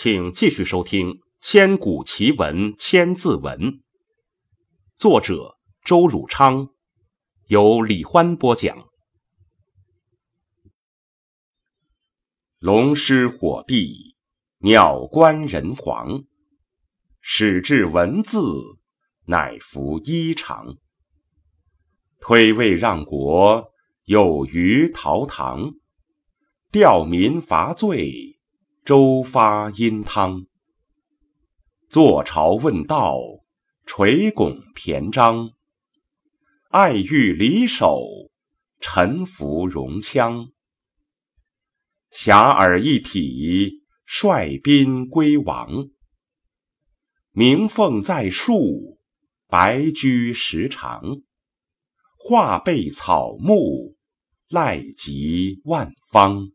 请继续收听《千古奇文千字文》，作者周汝昌，由李欢播讲。龙师火帝，鸟官人皇，始制文字，乃服衣裳。推位让国，有虞陶唐，吊民伐罪。周发殷汤，坐朝问道，垂拱骈章。爱欲离手，臣服戎羌。遐迩一体，率宾归王。鸣凤在树，白驹时长。画被草木，赖及万方。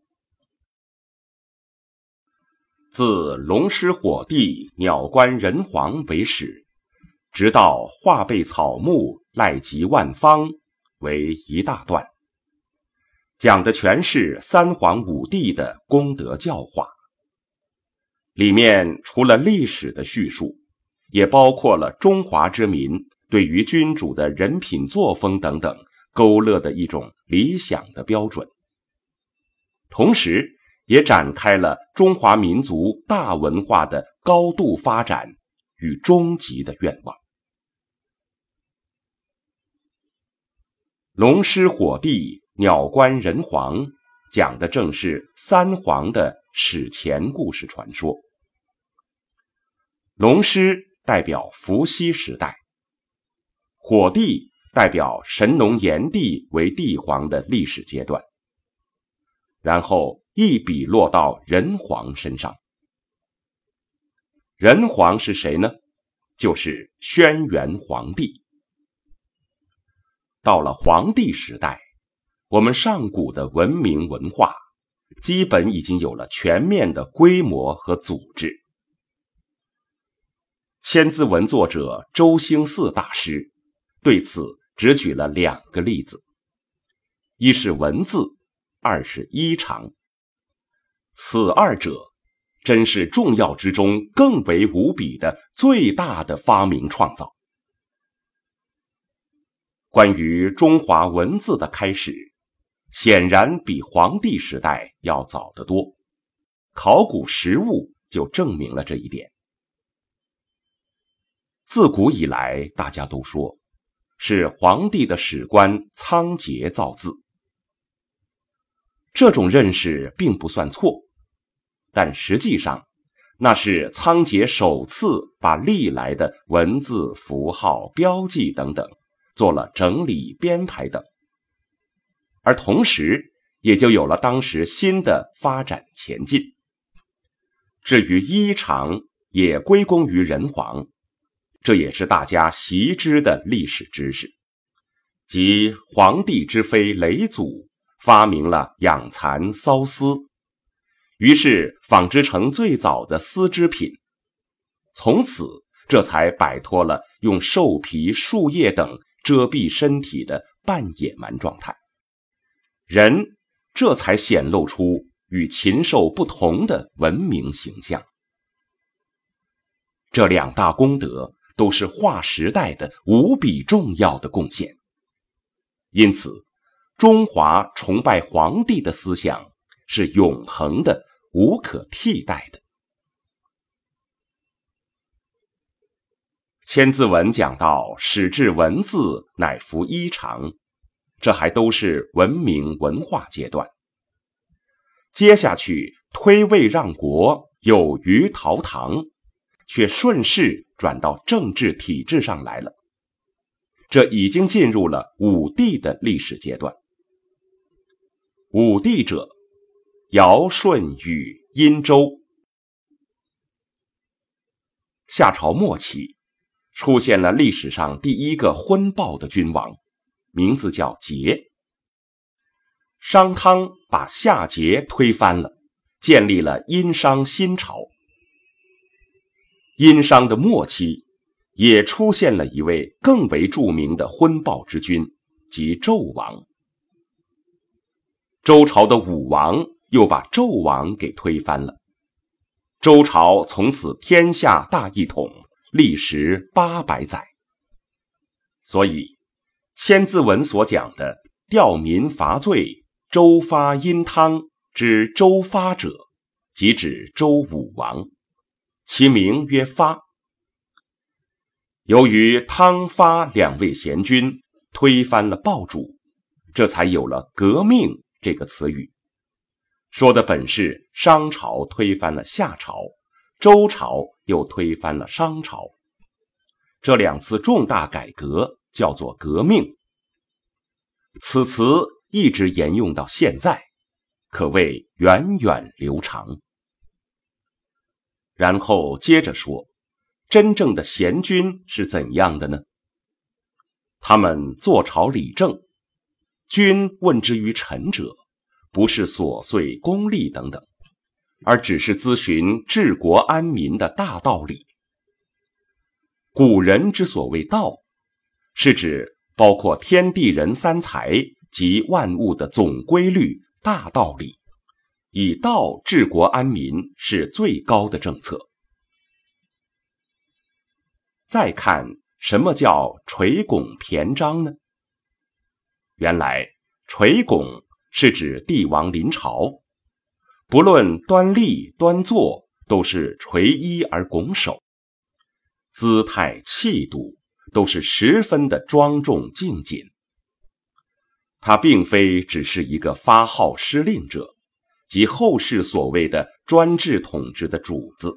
自龙师火帝、鸟官人皇为始，直到化被草木、赖及万方，为一大段，讲的全是三皇五帝的功德教化。里面除了历史的叙述，也包括了中华之民对于君主的人品作风等等勾勒的一种理想的标准，同时。也展开了中华民族大文化的高度发展与终极的愿望。龙师火帝、鸟官人皇，讲的正是三皇的史前故事传说。龙师代表伏羲时代，火帝代表神农炎帝为帝皇的历史阶段，然后。一笔落到人皇身上。人皇是谁呢？就是轩辕皇帝。到了黄帝时代，我们上古的文明文化基本已经有了全面的规模和组织。《千字文》作者周兴嗣大师对此只举了两个例子：一是文字，二十一长。此二者，真是重要之中更为无比的最大的发明创造。关于中华文字的开始，显然比黄帝时代要早得多。考古实物就证明了这一点。自古以来，大家都说，是黄帝的史官仓颉造字。这种认识并不算错。但实际上，那是仓颉首次把历来的文字、符号、标记等等做了整理编排等，而同时也就有了当时新的发展前进。至于衣裳，也归功于人皇，这也是大家习知的历史知识，即皇帝之妃嫘祖发明了养蚕缫丝。于是纺织成最早的丝织品，从此这才摆脱了用兽皮、树叶等遮蔽身体的半野蛮状态，人这才显露出与禽兽不同的文明形象。这两大功德都是划时代的无比重要的贡献，因此中华崇拜皇帝的思想是永恒的、无可替代的。《千字文》讲到“始制文字，乃服衣裳”，这还都是文明文化阶段。接下去推位让国，有虞陶唐，却顺势转到政治体制上来了。这已经进入了武帝的历史阶段。武帝者，尧舜禹殷周。夏朝末期，出现了历史上第一个昏暴的君王，名字叫桀。商汤把夏桀推翻了，建立了殷商新朝。殷商的末期。也出现了一位更为著名的昏暴之君，即纣王。周朝的武王又把纣王给推翻了，周朝从此天下大一统，历时八百载。所以，《千字文》所讲的“吊民伐罪，周发殷汤”之周发者，即指周武王，其名曰发。由于汤发两位贤君推翻了暴主，这才有了“革命”这个词语。说的本是商朝推翻了夏朝，周朝又推翻了商朝，这两次重大改革叫做革命。此词一直沿用到现在，可谓源远流长。然后接着说。真正的贤君是怎样的呢？他们坐朝理政，君问之于臣者，不是琐碎功利等等，而只是咨询治国安民的大道理。古人之所谓道，是指包括天地人三才及万物的总规律、大道理，以道治国安民是最高的政策。再看什么叫垂拱篇章呢？原来垂拱是指帝王临朝，不论端立端坐，都是垂衣而拱手，姿态气度都是十分的庄重敬谨。他并非只是一个发号施令者，即后世所谓的专制统治的主子，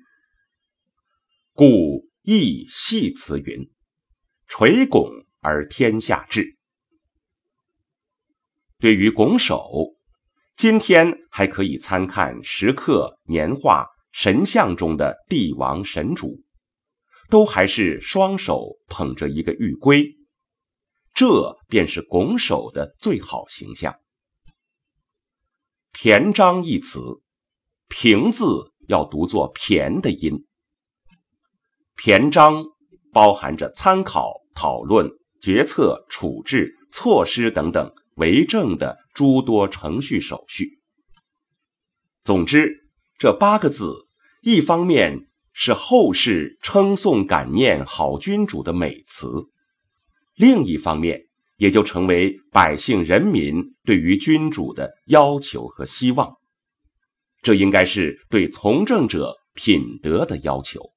故。亦系辞云：“垂拱而天下治。”对于拱手，今天还可以参看石刻、年画、神像中的帝王神主，都还是双手捧着一个玉圭，这便是拱手的最好形象。骈章一词，平字要读作骈的音。骈章包含着参考、讨论、决策、处置、措施等等为政的诸多程序手续。总之，这八个字，一方面是后世称颂感念好君主的美词，另一方面也就成为百姓人民对于君主的要求和希望。这应该是对从政者品德的要求。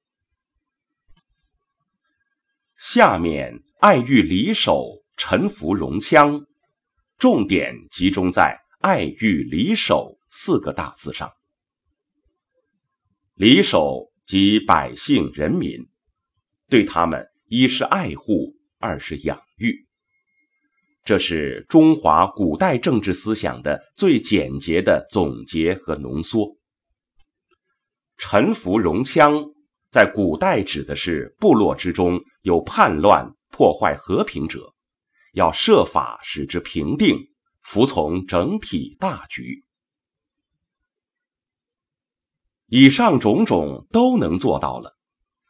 下面爱欲离手，臣服戎羌，重点集中在“爱欲离守”四个大字上。离守即百姓人民，对他们一是爱护，二是养育。这是中华古代政治思想的最简洁的总结和浓缩。臣服戎羌。在古代指的是部落之中有叛乱、破坏和平者，要设法使之平定，服从整体大局。以上种种都能做到了，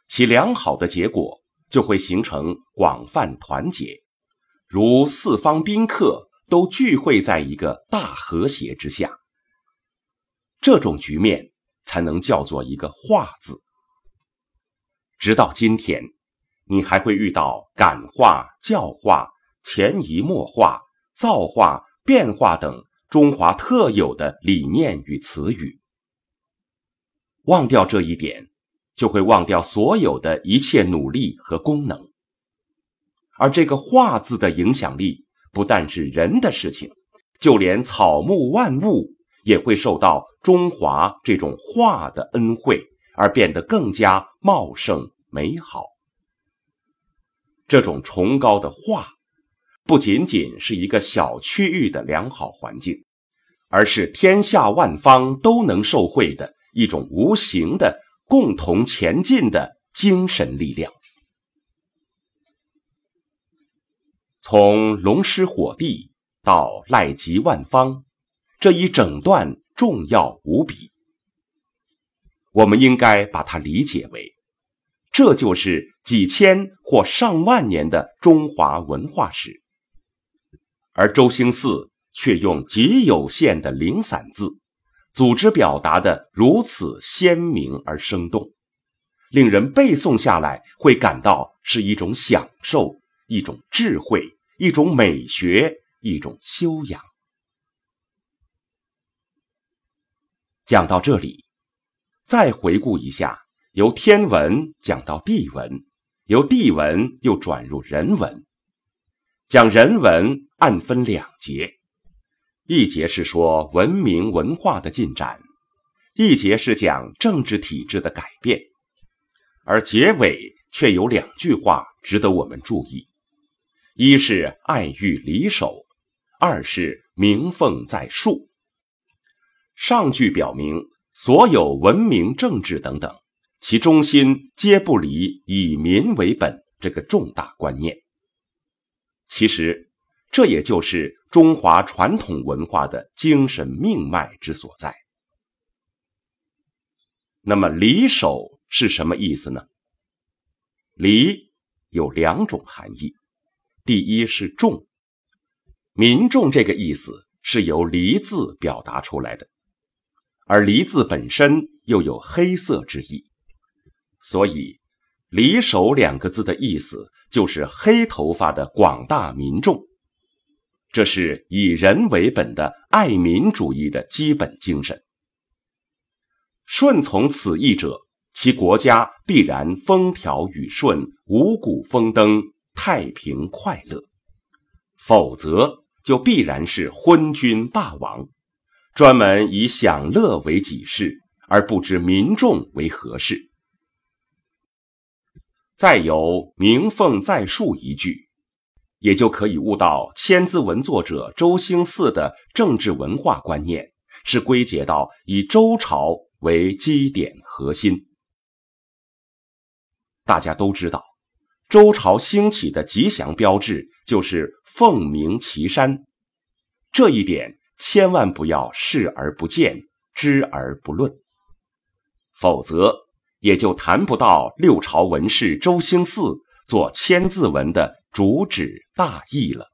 其良好的结果就会形成广泛团结，如四方宾客都聚会在一个大和谐之下。这种局面才能叫做一个“化”字。直到今天，你还会遇到感化、教化、潜移默化、造化、变化等中华特有的理念与词语。忘掉这一点，就会忘掉所有的一切努力和功能。而这个“化”字的影响力，不但是人的事情，就连草木万物也会受到中华这种化的恩惠，而变得更加茂盛美好。这种崇高的化，不仅仅是一个小区域的良好环境，而是天下万方都能受惠的一种无形的、共同前进的精神力量。从龙师火帝到赖吉万方，这一整段重要无比。我们应该把它理解为，这就是几千或上万年的中华文化史。而周兴嗣却用极有限的零散字，组织表达的如此鲜明而生动，令人背诵下来会感到是一种享受。一种智慧，一种美学，一种修养。讲到这里，再回顾一下，由天文讲到地文，由地文又转入人文。讲人文按分两节，一节是说文明文化的进展，一节是讲政治体制的改变，而结尾却有两句话值得我们注意。一是爱欲离守，二是鸣凤在树。上句表明，所有文明、政治等等，其中心皆不离以民为本这个重大观念。其实，这也就是中华传统文化的精神命脉之所在。那么，离守是什么意思呢？离有两种含义。第一是众，民众这个意思是由“离”字表达出来的，而“离”字本身又有黑色之意，所以“离首”两个字的意思就是黑头发的广大民众。这是以人为本的爱民主义的基本精神。顺从此意者，其国家必然风调雨顺，五谷丰登。太平快乐，否则就必然是昏君霸王，专门以享乐为己事，而不知民众为何事。再有“鸣凤在树”一句，也就可以悟到《千字文》作者周兴嗣的政治文化观念是归结到以周朝为基点核心。大家都知道。周朝兴起的吉祥标志就是凤鸣岐山，这一点千万不要视而不见、知而不论，否则也就谈不到六朝文士周兴嗣做《千字文》的主旨大意了。